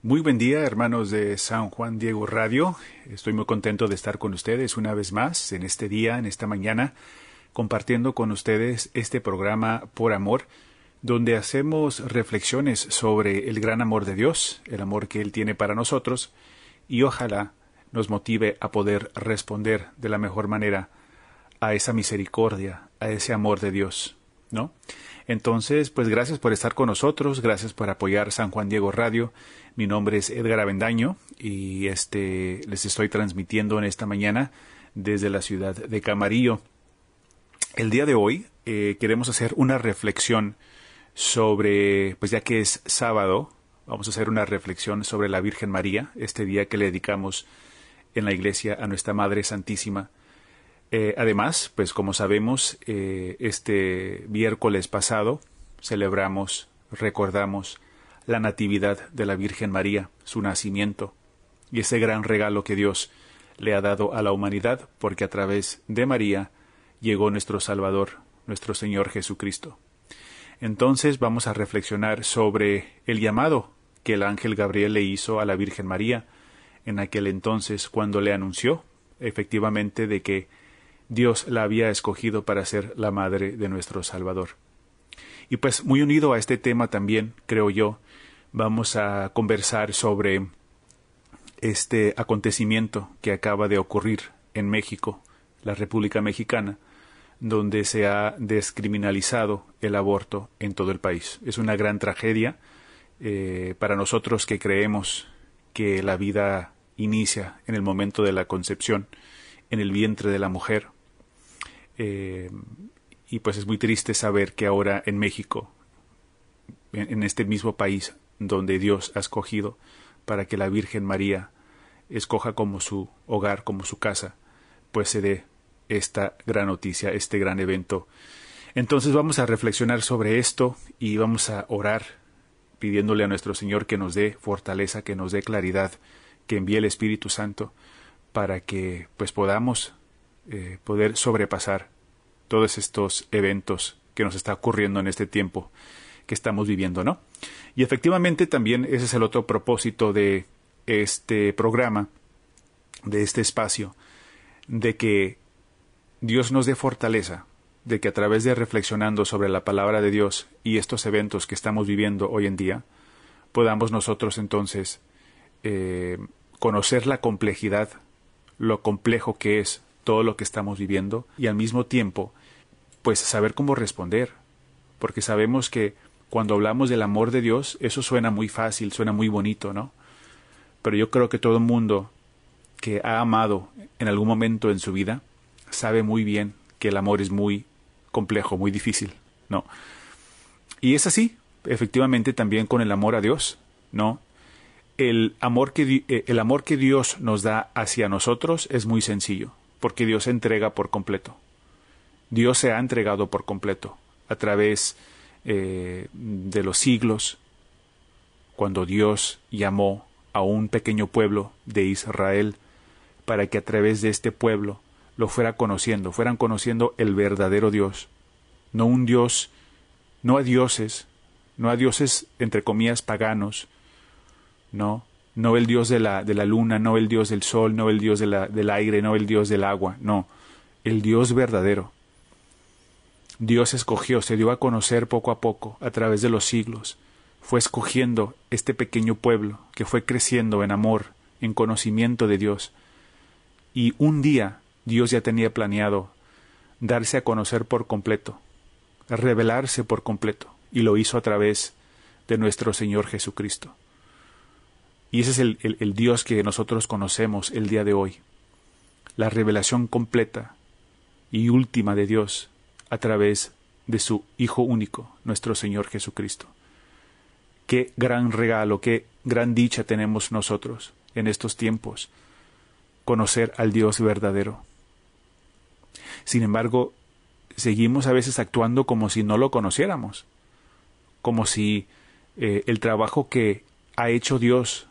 Muy buen día, hermanos de San Juan Diego Radio. Estoy muy contento de estar con ustedes una vez más en este día, en esta mañana, compartiendo con ustedes este programa Por Amor, donde hacemos reflexiones sobre el gran amor de Dios, el amor que Él tiene para nosotros, y ojalá nos motive a poder responder de la mejor manera a esa misericordia, a ese amor de Dios, ¿no? Entonces, pues gracias por estar con nosotros, gracias por apoyar San Juan Diego Radio. Mi nombre es Edgar Avendaño y este les estoy transmitiendo en esta mañana desde la ciudad de Camarillo. El día de hoy eh, queremos hacer una reflexión sobre, pues ya que es sábado, vamos a hacer una reflexión sobre la Virgen María, este día que le dedicamos en la iglesia a nuestra Madre Santísima. Eh, además, pues como sabemos, eh, este miércoles pasado celebramos, recordamos la Natividad de la Virgen María, su nacimiento, y ese gran regalo que Dios le ha dado a la humanidad, porque a través de María llegó nuestro Salvador, nuestro Señor Jesucristo. Entonces vamos a reflexionar sobre el llamado que el ángel Gabriel le hizo a la Virgen María en aquel entonces cuando le anunció efectivamente de que Dios la había escogido para ser la madre de nuestro Salvador. Y pues muy unido a este tema también, creo yo, vamos a conversar sobre este acontecimiento que acaba de ocurrir en México, la República Mexicana, donde se ha descriminalizado el aborto en todo el país. Es una gran tragedia eh, para nosotros que creemos que la vida inicia en el momento de la concepción, en el vientre de la mujer, eh, y pues es muy triste saber que ahora en México, en, este mismo país donde Dios ha escogido para que la Virgen María escoja como su hogar, como su casa, pues se dé esta gran noticia, este gran evento. Entonces vamos a reflexionar sobre esto y vamos a orar pidiéndole a nuestro Señor que nos dé fortaleza, que nos dé claridad, que envíe el Espíritu Santo para que pues podamos eh, poder sobrepasar todos estos eventos que nos está ocurriendo en este tiempo que estamos viviendo, ¿no? Y efectivamente también ese es el otro propósito de este programa, de este espacio, de que Dios nos dé fortaleza, de que a través de reflexionando sobre la palabra de Dios y estos eventos que estamos viviendo hoy en día, podamos nosotros entonces eh, conocer la complejidad, lo complejo que es todo lo que estamos viviendo y al mismo tiempo, pues saber cómo responder, porque sabemos que cuando hablamos del amor de Dios, eso suena muy fácil, suena muy bonito, ¿no? Pero yo creo que todo el mundo que ha amado en algún momento en su vida sabe muy bien que el amor es muy complejo, muy difícil, ¿no? Y es así, efectivamente, también con el amor a Dios, ¿no? El amor que, eh, el amor que Dios nos da hacia nosotros es muy sencillo porque Dios se entrega por completo. Dios se ha entregado por completo a través eh, de los siglos, cuando Dios llamó a un pequeño pueblo de Israel para que a través de este pueblo lo fuera conociendo, fueran conociendo el verdadero Dios, no un Dios, no a dioses, no a dioses entre comillas paganos, no, no el Dios de la, de la luna, no el Dios del sol, no el Dios del aire, no el Dios del agua, no, el Dios verdadero. Dios escogió, se dio a conocer poco a poco, a través de los siglos, fue escogiendo este pequeño pueblo que fue creciendo en amor, en conocimiento de Dios. Y un día Dios ya tenía planeado darse a conocer por completo, revelarse por completo, y lo hizo a través de nuestro Señor Jesucristo. Y ese es el, Dios que nosotros conocemos el día de hoy. La revelación completa y última de Dios a través de su Hijo único, nuestro Señor Jesucristo. Qué gran regalo, qué gran dicha tenemos nosotros en estos tiempos, conocer al Dios verdadero. Sin embargo, seguimos a veces actuando como si no lo conociéramos, como si eh, el trabajo que ha hecho Dios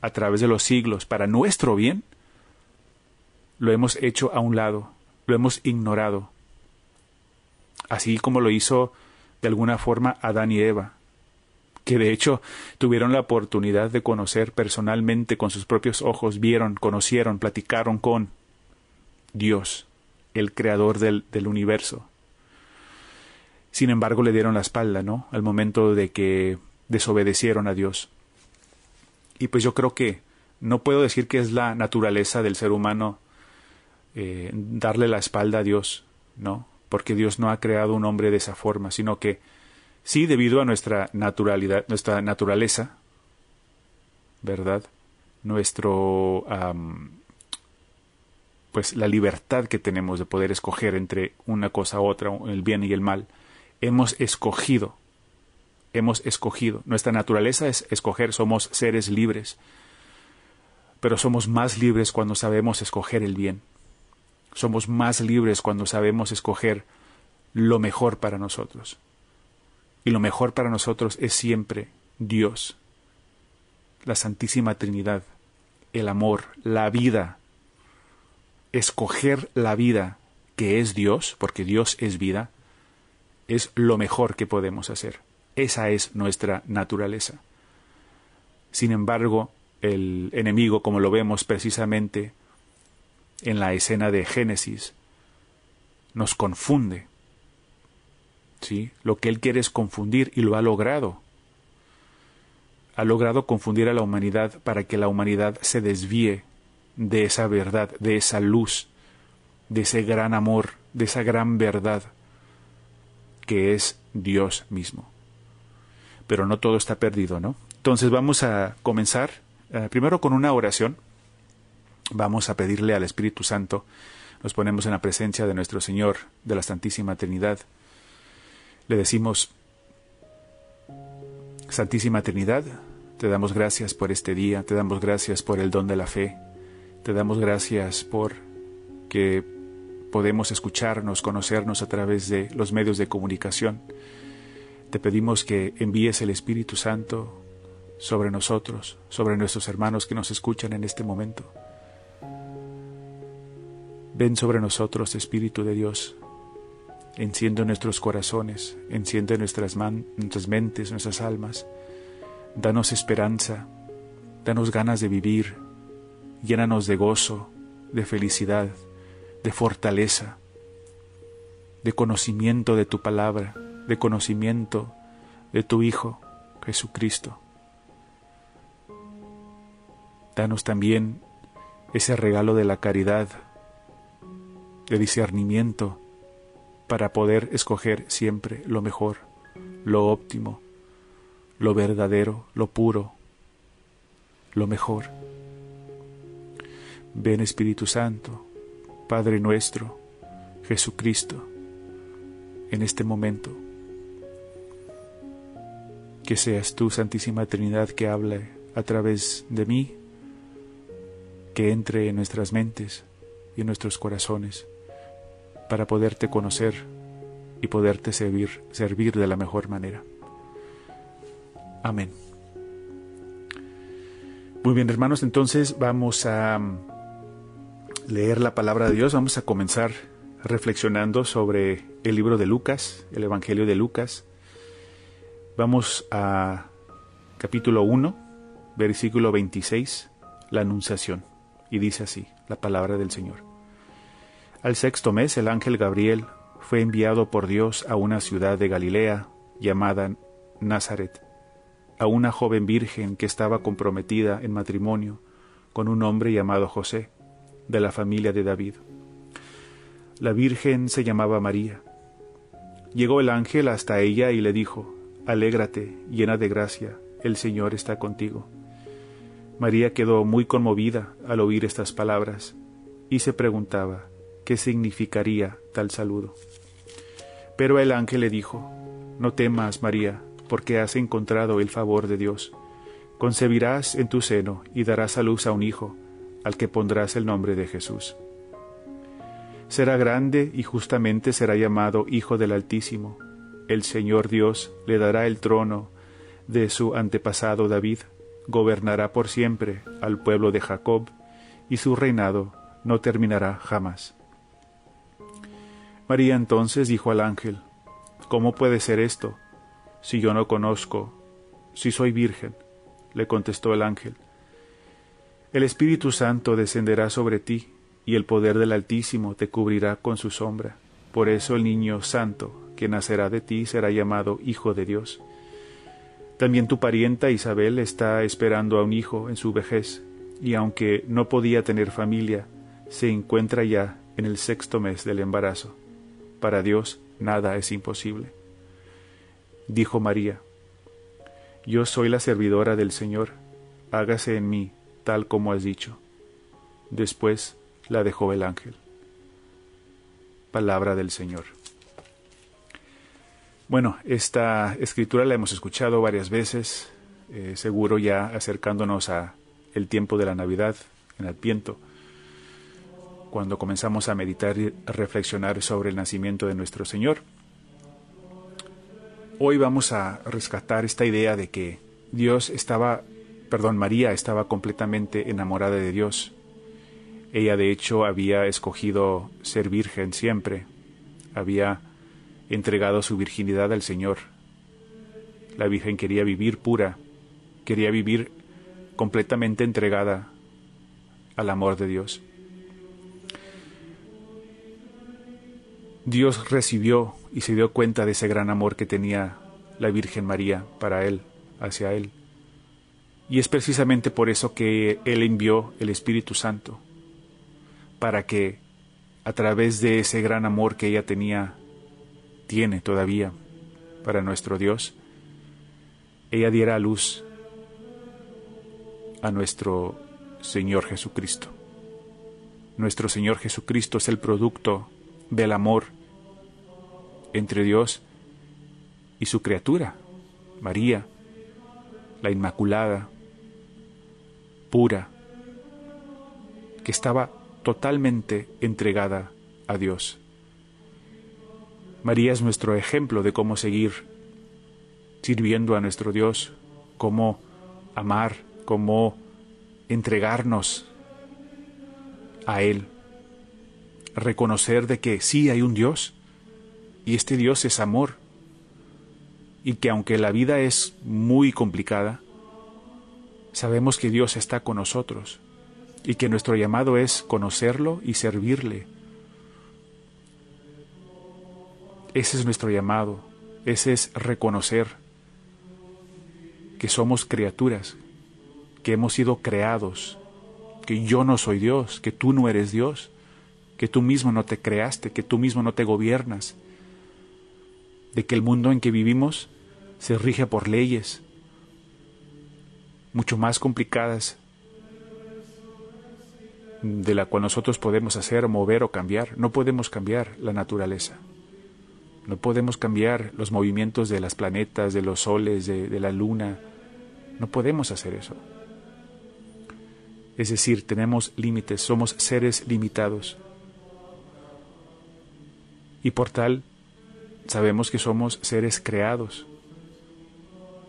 a través de los siglos para nuestro bien, lo hemos hecho a un lado, lo hemos ignorado, así como lo hizo de alguna forma Adán y Eva, que de hecho tuvieron la oportunidad de conocer personalmente con sus propios ojos, vieron, conocieron, platicaron con Dios, el creador del, universo. Sin embargo, le dieron la espalda, ¿no? Al momento de que desobedecieron a Dios. Y pues yo creo que no puedo decir que es la naturaleza del ser humano eh, darle la espalda a Dios, ¿no? Porque Dios no ha creado un hombre de esa forma, sino que sí, debido a nuestra naturalidad, nuestra naturaleza, ¿verdad? Nuestro, pues la libertad que tenemos de poder escoger entre una cosa u otra, el bien y el mal, hemos escogido, hemos escogido. Nuestra naturaleza es escoger, somos seres libres, pero somos más libres cuando sabemos escoger el bien. Somos más libres cuando sabemos escoger lo mejor para nosotros. Y lo mejor para nosotros es siempre Dios, la Santísima Trinidad, el amor, la vida. Escoger la vida que es Dios, porque Dios es vida, es lo mejor que podemos hacer. Esa es nuestra naturaleza. Sin embargo, el enemigo, como lo vemos precisamente en la escena de Génesis, nos confunde. ¿Sí? Lo que él quiere es confundir y lo ha logrado. Ha logrado confundir a la humanidad para que la humanidad se desvíe de esa verdad, de esa luz, de ese gran amor, de esa gran verdad que es Dios mismo. Pero no todo está perdido, ¿no? Entonces vamos a comenzar eh, primero con una oración. Vamos a pedirle al Espíritu Santo. Nos ponemos en la presencia de nuestro Señor, de la Santísima Trinidad. Le decimos, Santísima Trinidad, te damos gracias por este día, te damos gracias por el don de la fe, te damos gracias por que podemos escucharnos, conocernos a través de los medios de comunicación. Te pedimos que envíes el Espíritu Santo sobre nosotros, sobre nuestros hermanos que nos escuchan en este momento. Ven sobre nosotros, Espíritu de Dios. Enciende nuestros corazones, enciende nuestras, nuestras mentes, nuestras almas. Danos esperanza, danos ganas de vivir, llénanos de gozo, de felicidad, de fortaleza, de conocimiento de tu palabra, de conocimiento de tu Hijo, Jesucristo. Danos también ese regalo de la caridad, de discernimiento, para poder escoger siempre lo mejor, lo óptimo, lo verdadero, lo puro, lo mejor. Ven Espíritu Santo, Padre nuestro, Jesucristo, en este momento. Que seas tú, Santísima Trinidad, que hable a través de mí que entre en nuestras mentes y en nuestros corazones para poderte conocer y poderte servir, servir de la mejor manera. Amén. Muy bien, hermanos, entonces vamos a mm, leer la palabra de Dios. Vamos a comenzar reflexionando sobre el libro de Lucas, el Evangelio de Lucas. Vamos a capítulo 1, versículo 26, la Anunciación y dice así la palabra del Señor. Al sexto mes el ángel Gabriel fue enviado por Dios a una ciudad de Galilea llamada Nazaret, a una joven virgen que estaba comprometida en matrimonio con un hombre llamado José, de la familia de David. La virgen se llamaba María. Llegó el ángel hasta ella y le dijo, Alégrate, llena de gracia, el Señor está contigo. María quedó muy conmovida al oír estas palabras y se preguntaba qué significaría tal saludo. Pero el ángel le dijo, No temas, María, porque has encontrado el favor de Dios. Concebirás en tu seno y darás a luz a un hijo, al que pondrás el nombre de Jesús. Será grande y justamente será llamado Hijo del Altísimo. El Señor Dios le dará el trono de su antepasado David gobernará por siempre al pueblo de Jacob, y su reinado no terminará jamás. María entonces dijo al ángel, ¿Cómo puede ser esto, si yo no conozco, si soy virgen, le contestó el ángel. El Espíritu Santo descenderá sobre ti, y el poder del Altísimo te cubrirá con su sombra. Por eso el niño santo que nacerá de ti será llamado Hijo de Dios. También tu parienta Isabel está esperando a un hijo en su vejez, y aunque no podía tener familia, se encuentra ya en el sexto mes del embarazo. Para Dios nada es imposible. Dijo María, Yo soy la servidora del Señor, hágase en mí tal como has dicho. Después la dejó el ángel. Palabra del Señor. Bueno, esta escritura la hemos escuchado varias veces, eh, seguro ya acercándonos a el tiempo de la Navidad, en Adviento, cuando comenzamos a meditar y reflexionar sobre el nacimiento de nuestro Señor. Hoy vamos a rescatar esta idea de que Dios estaba, perdón, María estaba completamente enamorada de Dios. Ella de hecho había escogido ser virgen siempre, había entregado su virginidad al Señor. La Virgen quería vivir pura, quería vivir completamente entregada al amor de Dios. Dios recibió y se dio cuenta de ese gran amor que tenía la Virgen María para Él, hacia Él. Y es precisamente por eso que Él envió el Espíritu Santo, para que a través de ese gran amor que ella tenía tiene todavía para nuestro Dios, ella diera a luz a nuestro Señor Jesucristo. Nuestro Señor Jesucristo es el producto del amor entre Dios y su criatura, María, la Inmaculada, pura, que estaba totalmente entregada a Dios. María es nuestro ejemplo de cómo seguir sirviendo a nuestro Dios, cómo amar, cómo entregarnos a Él, reconocer de que sí hay un Dios y este Dios es amor. Y que aunque la vida es muy complicada, sabemos que Dios está con nosotros y que nuestro llamado es conocerlo y servirle Ese es nuestro llamado, ese es reconocer que somos criaturas, que hemos sido creados, que yo no soy Dios, que tú no eres Dios, que tú mismo no te creaste, que tú mismo no te gobiernas, de que el mundo en que vivimos se rige por leyes mucho más complicadas de la cual nosotros podemos hacer, mover o cambiar. No podemos cambiar la naturaleza. No podemos cambiar los movimientos de las planetas, de los soles, de, la luna. No podemos hacer eso. Es decir, tenemos límites, somos seres limitados. Y por tal, sabemos que somos seres creados.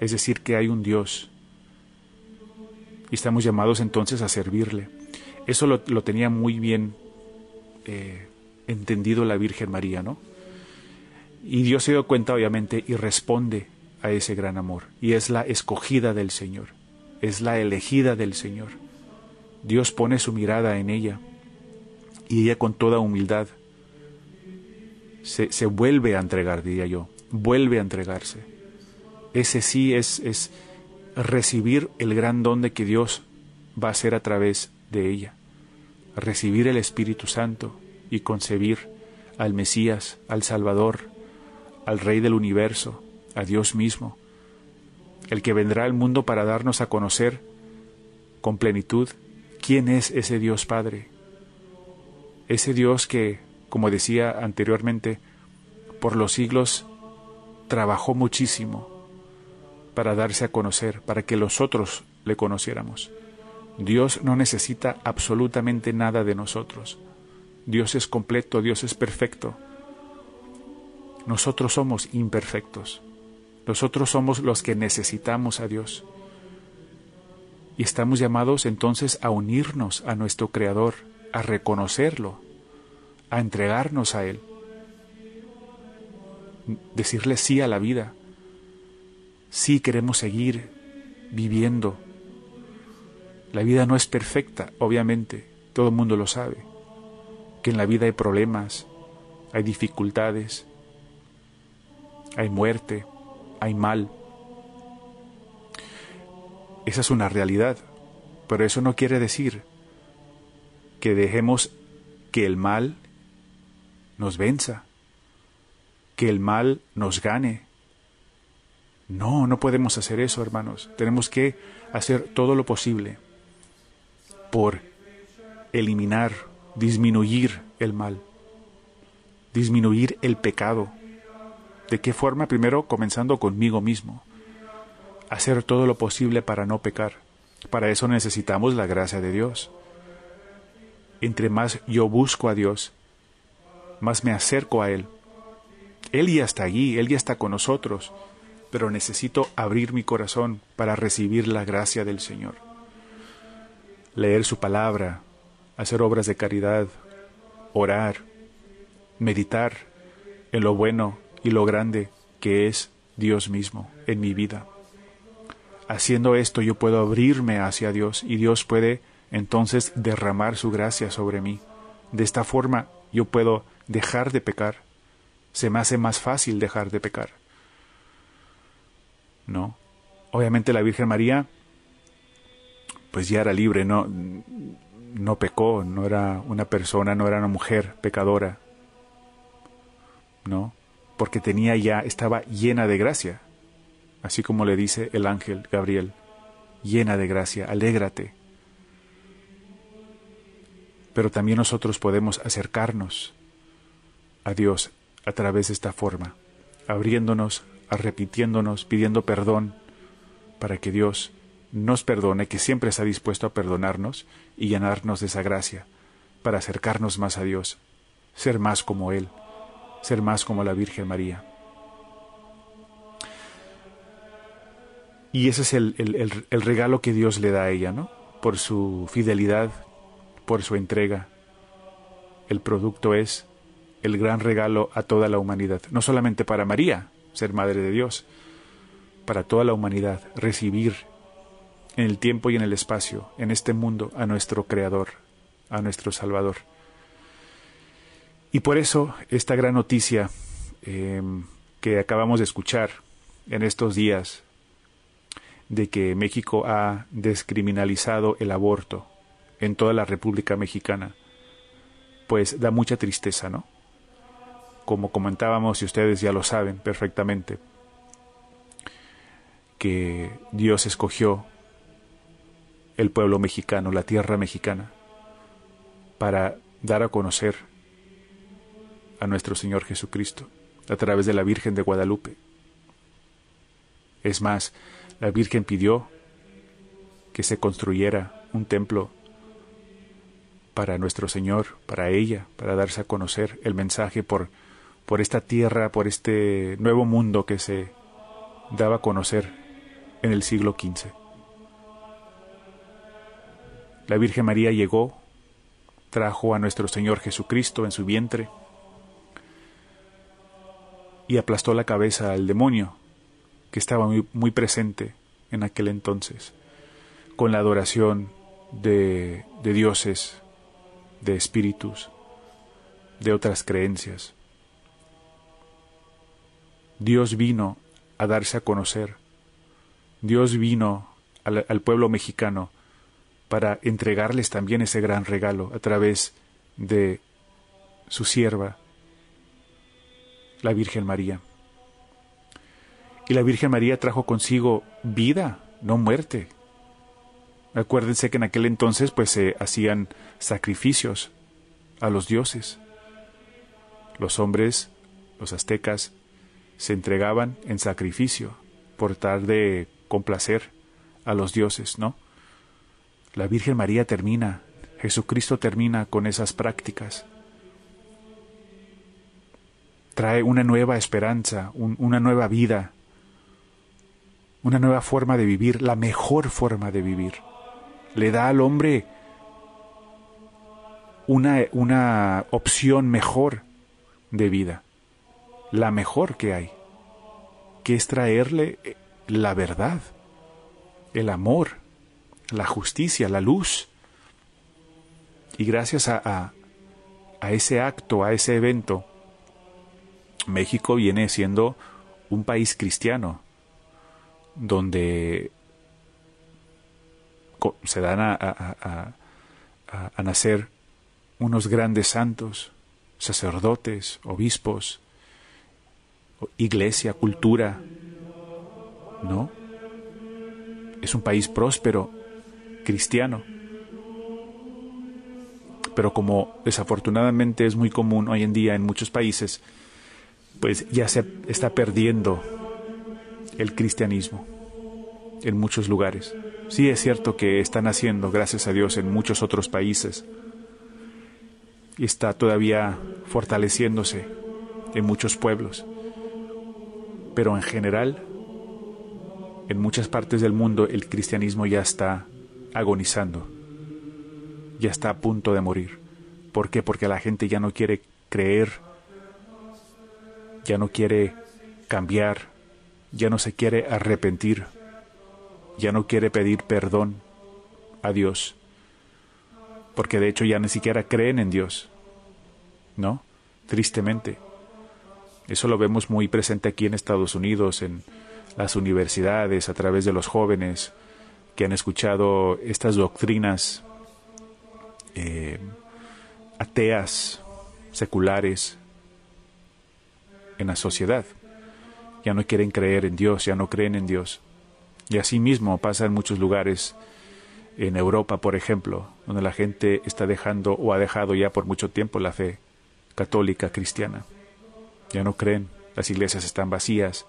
Es decir, que hay un Dios. Y estamos llamados entonces a servirle. Eso lo, tenía muy bien eh, entendido la Virgen María, ¿no? Y Dios se dio cuenta, obviamente, y responde a ese gran amor. Y es la escogida del Señor, es la elegida del Señor. Dios pone su mirada en ella y ella con toda humildad se, vuelve a entregar, diría yo, vuelve a entregarse. Ese sí es, es recibir el gran don de que Dios va a hacer a través de ella, recibir el Espíritu Santo y concebir al Mesías, al Salvador, al Rey del universo, a Dios mismo, el que vendrá al mundo para darnos a conocer con plenitud quién es ese Dios Padre, ese Dios que, como decía anteriormente, por los siglos trabajó muchísimo para darse a conocer, para que los otros le conociéramos. Dios no necesita absolutamente nada de nosotros. Dios es completo, Dios es perfecto. Nosotros somos imperfectos. Nosotros somos los que necesitamos a Dios. Y estamos llamados entonces a unirnos a nuestro Creador, a reconocerlo, a entregarnos a Él. Decirle sí a la vida. Sí queremos seguir viviendo. La vida no es perfecta, obviamente, todo el mundo lo sabe, que en la vida hay problemas, hay dificultades, hay muerte, hay mal. Esa es una realidad, pero eso no quiere decir que dejemos que el mal nos venza, que el mal nos gane. No, no podemos hacer eso, hermanos. Tenemos que hacer todo lo posible por eliminar, disminuir el mal, disminuir el pecado. ¿De qué forma? Primero comenzando conmigo mismo. Hacer todo lo posible para no pecar. Para eso necesitamos la gracia de Dios. Entre más yo busco a Dios, más me acerco a Él. Él ya está allí, Él ya está con nosotros, pero necesito abrir mi corazón para recibir la gracia del Señor. Leer su palabra, hacer obras de caridad, orar, meditar en lo bueno y lo grande que es Dios mismo en mi vida. Haciendo esto yo puedo abrirme hacia Dios y Dios puede entonces derramar su gracia sobre mí. De esta forma yo puedo dejar de pecar. Se me hace más fácil dejar de pecar. ¿No? Obviamente la Virgen María pues ya era libre, no no pecó, no era una persona, no era una mujer pecadora. ¿No? Porque tenía ya estaba llena de gracia. Así como le dice el ángel Gabriel, llena de gracia, alégrate pero también nosotros podemos acercarnos a Dios a través de esta forma, abriéndonos, arrepitiéndonos, pidiendo perdón, para que Dios nos perdone, que siempre está dispuesto a perdonarnos y llenarnos de esa gracia, para acercarnos más a Dios, ser más como Él, ser más como la Virgen María. Y ese es el, el regalo que Dios le da a ella, ¿no? Por su fidelidad, por su entrega. El producto es el gran regalo a toda la humanidad, no solamente para María, ser Madre de Dios, para toda la humanidad, recibir en el tiempo y en el espacio, en este mundo, a nuestro Creador, a nuestro Salvador. Y por eso esta gran noticia em, que acabamos de escuchar en estos días de que México ha descriminalizado el aborto, en toda la República Mexicana, pues da mucha tristeza, ¿no? Como comentábamos y ustedes ya lo saben perfectamente, que Dios escogió el pueblo mexicano, la tierra mexicana, para dar a conocer a nuestro Señor Jesucristo a través de la Virgen de Guadalupe. Es más, la Virgen pidió que se construyera un templo para nuestro Señor, para ella, para darse a conocer el mensaje por, por esta tierra, por este nuevo mundo que se daba a conocer en el siglo XV. La Virgen María llegó, trajo a nuestro Señor Jesucristo en su vientre y aplastó la cabeza al demonio que estaba muy, muy presente en aquel entonces, con la adoración de, de dioses de espíritus, de otras creencias. Dios vino a darse a conocer. Dios vino al, pueblo mexicano para entregarles también ese gran regalo a través de su sierva, la Virgen María. Y la Virgen María trajo consigo vida, no muerte. Acuérdense que en aquel entonces pues se hacían sacrificios a los dioses. Los hombres, los aztecas, se entregaban en sacrificio por tal de complacer a los dioses, ¿no? La Virgen María termina, Jesucristo termina con esas prácticas. Trae una nueva esperanza, una nueva vida, una nueva forma de vivir, la mejor forma de vivir le da al hombre una, una opción mejor de vida, la mejor que hay, que es traerle eh, la verdad, el amor, la justicia, la luz. Y gracias a, a, ese acto, a ese evento, México viene siendo un país cristiano, donde se dan a, a, nacer unos grandes santos, sacerdotes, obispos, iglesia, cultura, ¿no? Es un país próspero, cristiano. Pero como desafortunadamente es muy común hoy en día en muchos países, pues ya se está perdiendo el cristianismo en muchos lugares. Sí es cierto que está naciendo, gracias a Dios, en muchos otros países y está todavía fortaleciéndose en muchos pueblos. Pero en general, en muchas partes del mundo el cristianismo ya está agonizando, ya está a punto de morir. ¿Por qué? Porque la gente ya no quiere creer, ya no quiere cambiar, ya no se quiere arrepentir, ya no quiere pedir perdón a Dios, porque de hecho ya ni siquiera creen en Dios, ¿no? Tristemente. Eso lo vemos muy presente aquí en Estados Unidos, en las universidades, a través de los jóvenes, que han escuchado estas doctrinas eh, ateas, seculares, en la sociedad. Ya no quieren creer en Dios, ya no creen en Dios. Y así mismo pasa en muchos lugares, en Europa, por ejemplo, donde la gente está dejando o ha dejado ya por mucho tiempo la fe católica cristiana. Ya no creen, las iglesias están vacías,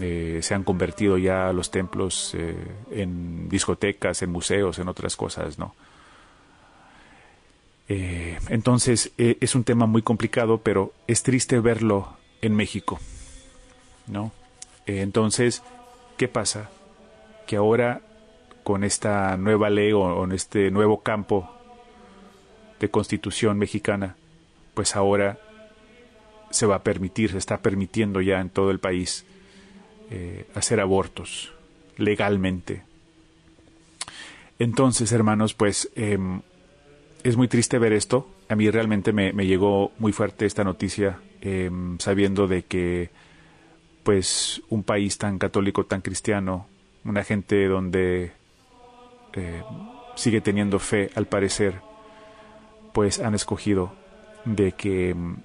eh, se han convertido ya los templos eh, en discotecas, en museos, en otras cosas, ¿no? Eh, entonces es un tema muy complicado, pero es triste verlo en México, ¿no? entonces, ¿qué pasa? Que ahora con esta nueva ley o en este nuevo campo de constitución mexicana, pues ahora se va a permitir, se está permitiendo ya en todo el país eh, hacer abortos legalmente. Entonces, hermanos, pues em, es muy triste ver esto. A mí realmente me, llegó muy fuerte esta noticia, em, sabiendo de que, pues, un país tan católico, tan cristiano, una gente donde eh, sigue teniendo fe, al parecer, pues han escogido de que, em,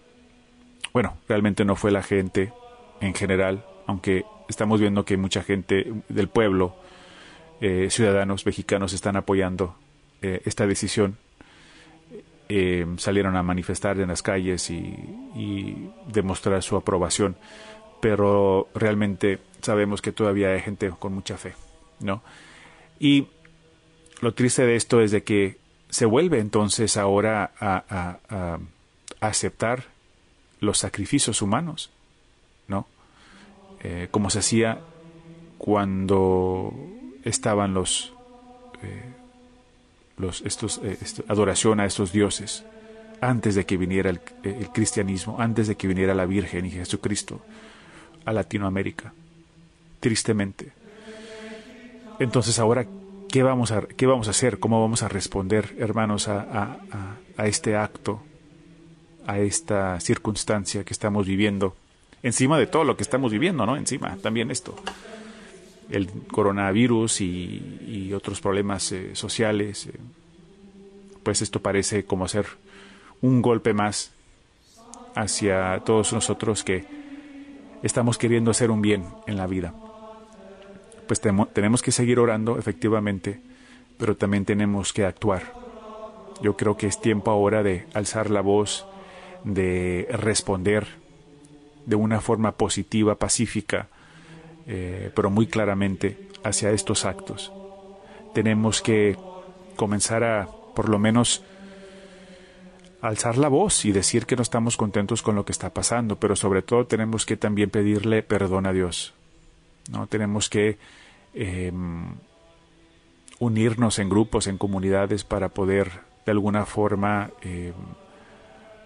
bueno, realmente no fue la gente en general, aunque estamos viendo que mucha gente del pueblo, eh, ciudadanos mexicanos, están apoyando eh, esta decisión. Eh, salieron a manifestar en las calles y, demostrar su aprobación, pero realmente sabemos que todavía hay gente con mucha fe, ¿no? Y lo triste de esto es de que se vuelve entonces ahora a, a aceptar los sacrificios humanos, ¿no? Eh, como se hacía cuando estaban los, eh, los estos, eh, adoración a estos dioses, antes de que viniera el, cristianismo, antes de que viniera la Virgen y Jesucristo a Latinoamérica, tristemente. Entonces ahora, ¿qué vamos a, qué vamos a hacer? ¿Cómo vamos a responder, hermanos, a, a este acto, a esta circunstancia que estamos viviendo? encima de todo lo que estamos viviendo, ¿no? Encima también esto, el coronavirus y, otros problemas eh, sociales, eh, pues esto parece como ser un golpe más hacia todos nosotros que estamos queriendo hacer un bien en la vida. Pues tenemos que seguir orando, efectivamente, pero también tenemos que actuar. Yo creo que es tiempo ahora de alzar la voz, de responder de una forma positiva, pacífica, eh, pero muy claramente hacia estos actos. Tenemos que comenzar a, por lo menos, alzar la voz y decir que no estamos contentos con lo que está pasando, pero sobre todo tenemos que también pedirle perdón a Dios. ¿no? Tenemos que em, unirnos en grupos, en comunidades para poder de alguna forma em,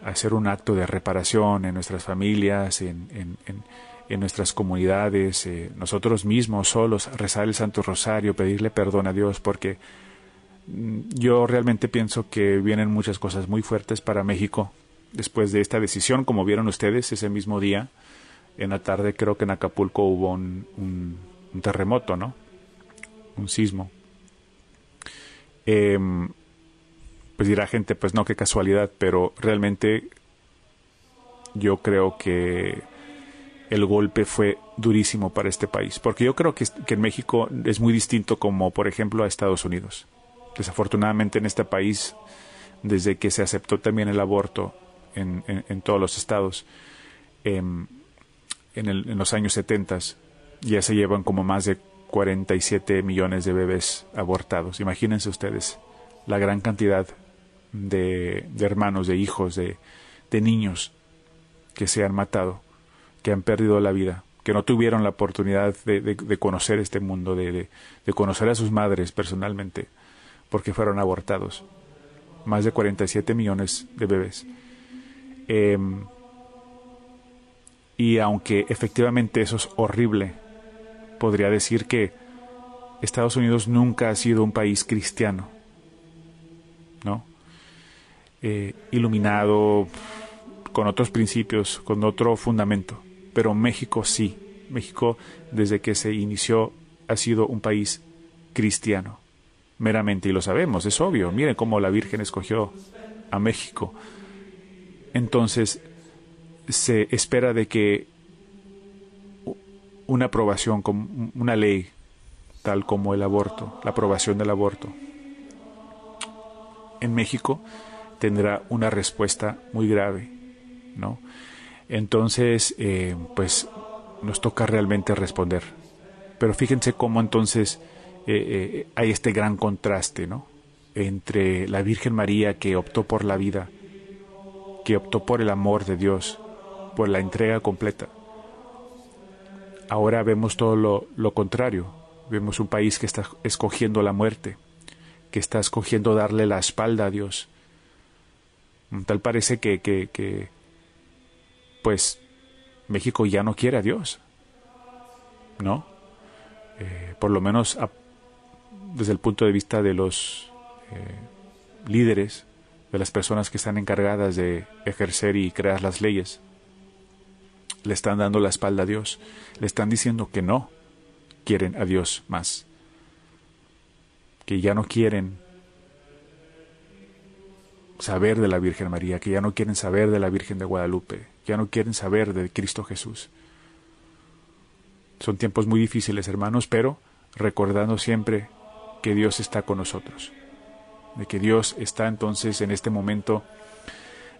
hacer un acto de reparación en nuestras familias, en, en nuestras comunidades, eh, nosotros mismos solos, rezar el Santo Rosario, pedirle perdón a Dios, porque mm, yo realmente pienso que vienen muchas cosas muy fuertes para México después de esta decisión, como vieron ustedes ese mismo día, en la tarde creo que en Acapulco hubo un, un, terremoto, ¿no? Un sismo. Em, pues dirá gente, pues no, qué casualidad, pero realmente yo creo que el golpe fue durísimo para este país, porque yo creo que, que, en México es muy distinto como, por ejemplo, a Estados Unidos. Desafortunadamente en este país, desde que se aceptó también el aborto en, en, todos los estados, em, en, el, en, los años 70, ya se llevan como más de 47 millones de bebés abortados. Imagínense ustedes la gran cantidad de, de hermanos, de hijos, de, de niños que se han matado que han perdido la vida, que no tuvieron la oportunidad de, conocer este mundo, de, conocer a sus madres personalmente, porque fueron abortados. Más de 47 millones de bebés. Em, y aunque efectivamente eso es horrible, podría decir que Estados Unidos nunca ha sido un país cristiano, ¿no? Eh, iluminado, con otros principios, con otro fundamento pero México sí. México, desde que se inició, ha sido un país cristiano, meramente, y lo sabemos, es obvio. Miren cómo la Virgen escogió a México. Entonces, se espera de que una aprobación, una ley, tal como el aborto, la aprobación del aborto, en México tendrá una respuesta muy grave, ¿no? Entonces, eh, pues nos toca realmente responder. Pero fíjense cómo entonces eh, eh, hay este gran contraste, ¿no? Entre la Virgen María que optó por la vida, que optó por el amor de Dios, por la entrega completa. Ahora vemos todo lo, lo contrario. Vemos un país que está escogiendo la muerte, que está escogiendo darle la espalda a Dios. Tal parece que, que pues México ya no quiere a Dios, ¿no? Eh, por lo menos desde el punto de vista de los eh, líderes, de las personas que están encargadas de ejercer y crear las leyes, le están dando la espalda a Dios, le están diciendo que no quieren a Dios más, que ya no quieren saber de la Virgen María, que ya no quieren saber de la Virgen de Guadalupe, ya no quieren saber de Cristo Jesús. Son tiempos muy difíciles, hermanos, pero recordando siempre que Dios está con nosotros, de que Dios está entonces en este momento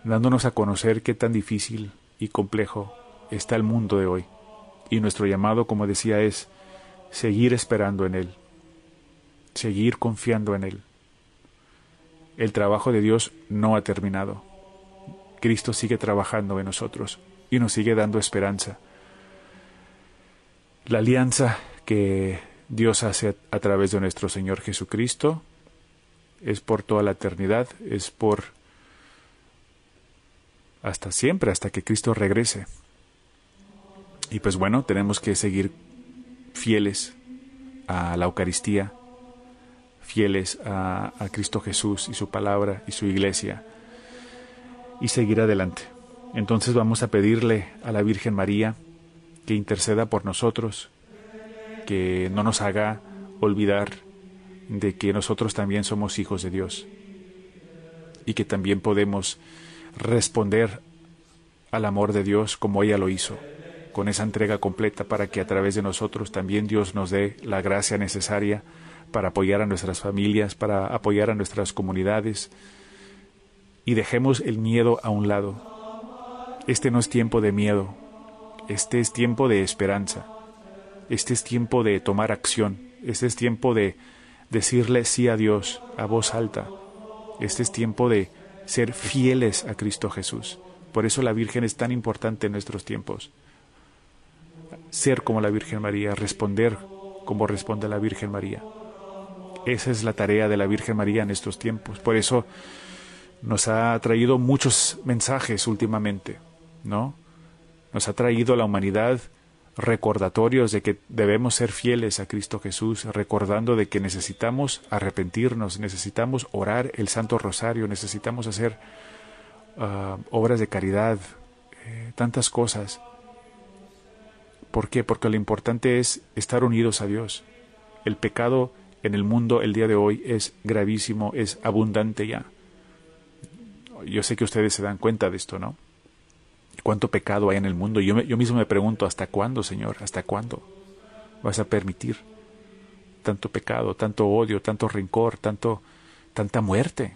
dándonos a conocer qué tan difícil y complejo está el mundo de hoy. Y nuestro llamado, como decía, es seguir esperando en Él, seguir confiando en Él. El trabajo de Dios no ha terminado. Cristo sigue trabajando en nosotros y nos sigue dando esperanza. La alianza que Dios hace a través de nuestro Señor Jesucristo es por toda la eternidad, es por hasta siempre, hasta que Cristo regrese. Y pues bueno, tenemos que seguir fieles a la Eucaristía, fieles a, Cristo Jesús y su palabra y su iglesia y seguir adelante. Entonces vamos a pedirle a la Virgen María que interceda por nosotros, que no nos haga olvidar de que nosotros también somos hijos de Dios y que también podemos responder al amor de Dios como ella lo hizo, con esa entrega completa para que a través de nosotros también Dios nos dé la gracia necesaria para apoyar a nuestras familias, para apoyar a nuestras comunidades, y dejemos el miedo a un lado. Este no es tiempo de miedo, este es tiempo de esperanza, este es tiempo de tomar acción, este es tiempo de decirle sí a Dios a voz alta, este es tiempo de ser fieles a Cristo Jesús. Por eso la Virgen es tan importante en nuestros tiempos. Ser como la Virgen María, responder como responde la Virgen María. Esa es la tarea de la Virgen María en estos tiempos. Por eso nos ha traído muchos mensajes últimamente, ¿no? Nos ha traído a la humanidad recordatorios de que debemos ser fieles a Cristo Jesús, recordando de que necesitamos arrepentirnos, necesitamos orar el Santo Rosario, necesitamos hacer ah, obras de caridad, eh, tantas cosas. ¿Por qué? Porque lo importante es estar unidos a Dios. El pecado en el mundo el día de hoy es gravísimo, es abundante ya. Yo sé que ustedes se dan cuenta de esto, ¿no? cuánto pecado hay en el mundo. Yo, yo mismo me pregunto, ¿hasta cuándo, Señor? ¿Hasta cuándo vas a permitir tanto pecado, tanto odio, tanto rencor, tanto, tanta muerte,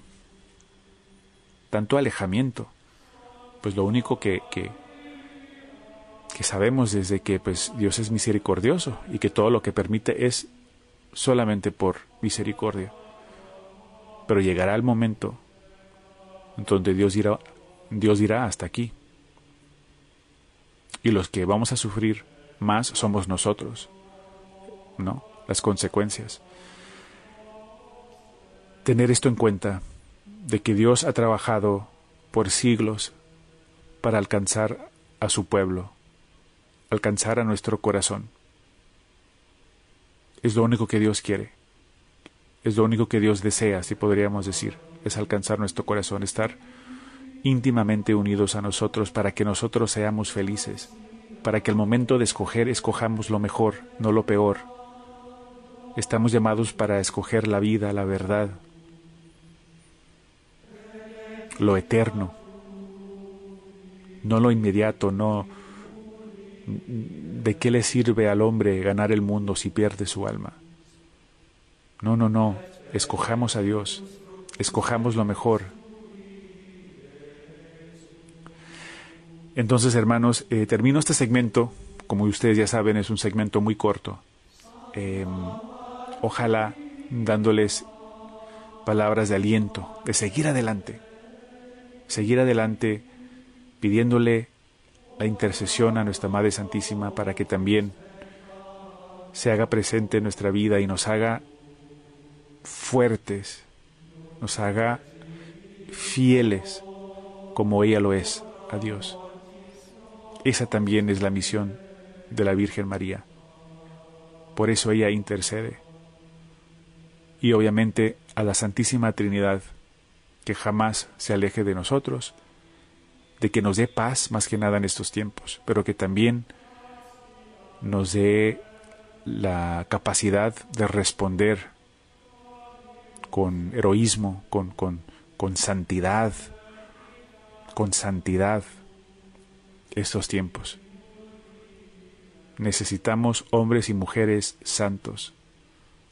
tanto alejamiento? Pues lo único que, que, que sabemos desde que pues, Dios es misericordioso y que todo lo que permite es solamente por misericordia. Pero llegará el momento en donde Dios dirá, Dios dirá hasta aquí y los que vamos a sufrir más somos nosotros, ¿no? Las consecuencias. Tener esto en cuenta, de que Dios ha trabajado por siglos para alcanzar a su pueblo, alcanzar a nuestro corazón. Es lo único que Dios quiere, es lo único que Dios desea, si podríamos decir, es alcanzar nuestro corazón, estar íntimamente unidos a nosotros para que nosotros seamos felices, para que al momento de escoger escojamos lo mejor, no lo peor. Estamos llamados para escoger la vida, la verdad, lo eterno, no lo inmediato, no de qué le sirve al hombre ganar el mundo si pierde su alma. No, no, no, escojamos a Dios, escojamos lo mejor, Entonces, hermanos, eh, termino este segmento. Como ustedes ya saben, es un segmento muy corto. Em, ojalá dándoles palabras de aliento, de seguir adelante. Seguir adelante pidiéndole la intercesión a nuestra Madre Santísima para que también se haga presente en nuestra vida y nos haga fuertes, nos haga fieles como ella lo es a Dios. Esa también es la misión de la Virgen María. Por eso ella intercede. Y obviamente a la Santísima Trinidad, que jamás se aleje de nosotros, de que nos dé paz más que nada en estos tiempos, pero que también nos dé la capacidad de responder con heroísmo, con, con, con santidad, con santidad estos tiempos. Necesitamos hombres y mujeres santos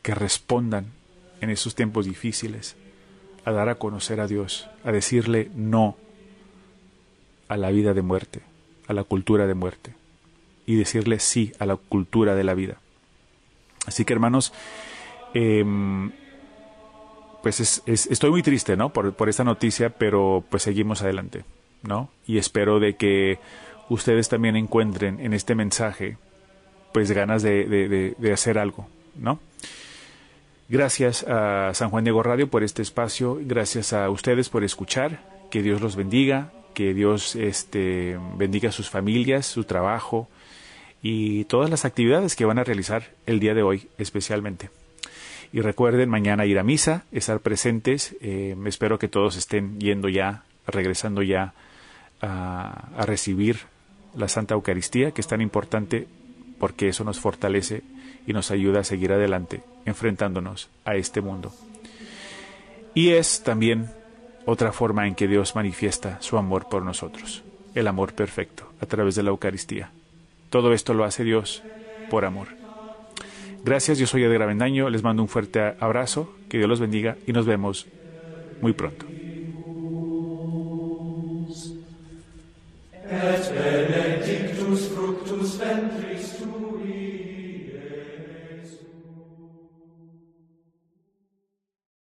que respondan en esos tiempos difíciles a dar a conocer a Dios, a decirle no a la vida de muerte, a la cultura de muerte, y decirle sí a la cultura de la vida. Así que hermanos, em, pues estoy muy triste, ¿no? Por, por esta noticia, pero pues seguimos adelante, ¿no? Y espero de que ustedes también encuentren en este mensaje pues ganas de, hacer algo, ¿no? Gracias a San Juan Diego Radio por este espacio, gracias a ustedes por escuchar, que Dios los bendiga, que Dios este, bendiga a sus familias, su trabajo y todas las actividades que van a realizar el día de hoy especialmente. Y recuerden mañana ir a misa, estar presentes, eh, espero que todos estén yendo ya, regresando ya a recibir la Santa Eucaristía, que es tan importante porque eso nos fortalece y nos ayuda a seguir adelante, enfrentándonos a este mundo. Y es también otra forma en que Dios manifiesta su amor por nosotros, el amor perfecto, a través de la Eucaristía. Todo esto lo hace Dios por amor. Gracias, yo soy Edgar Avendaño, les mando un fuerte abrazo, que Dios los bendiga y nos vemos muy pronto.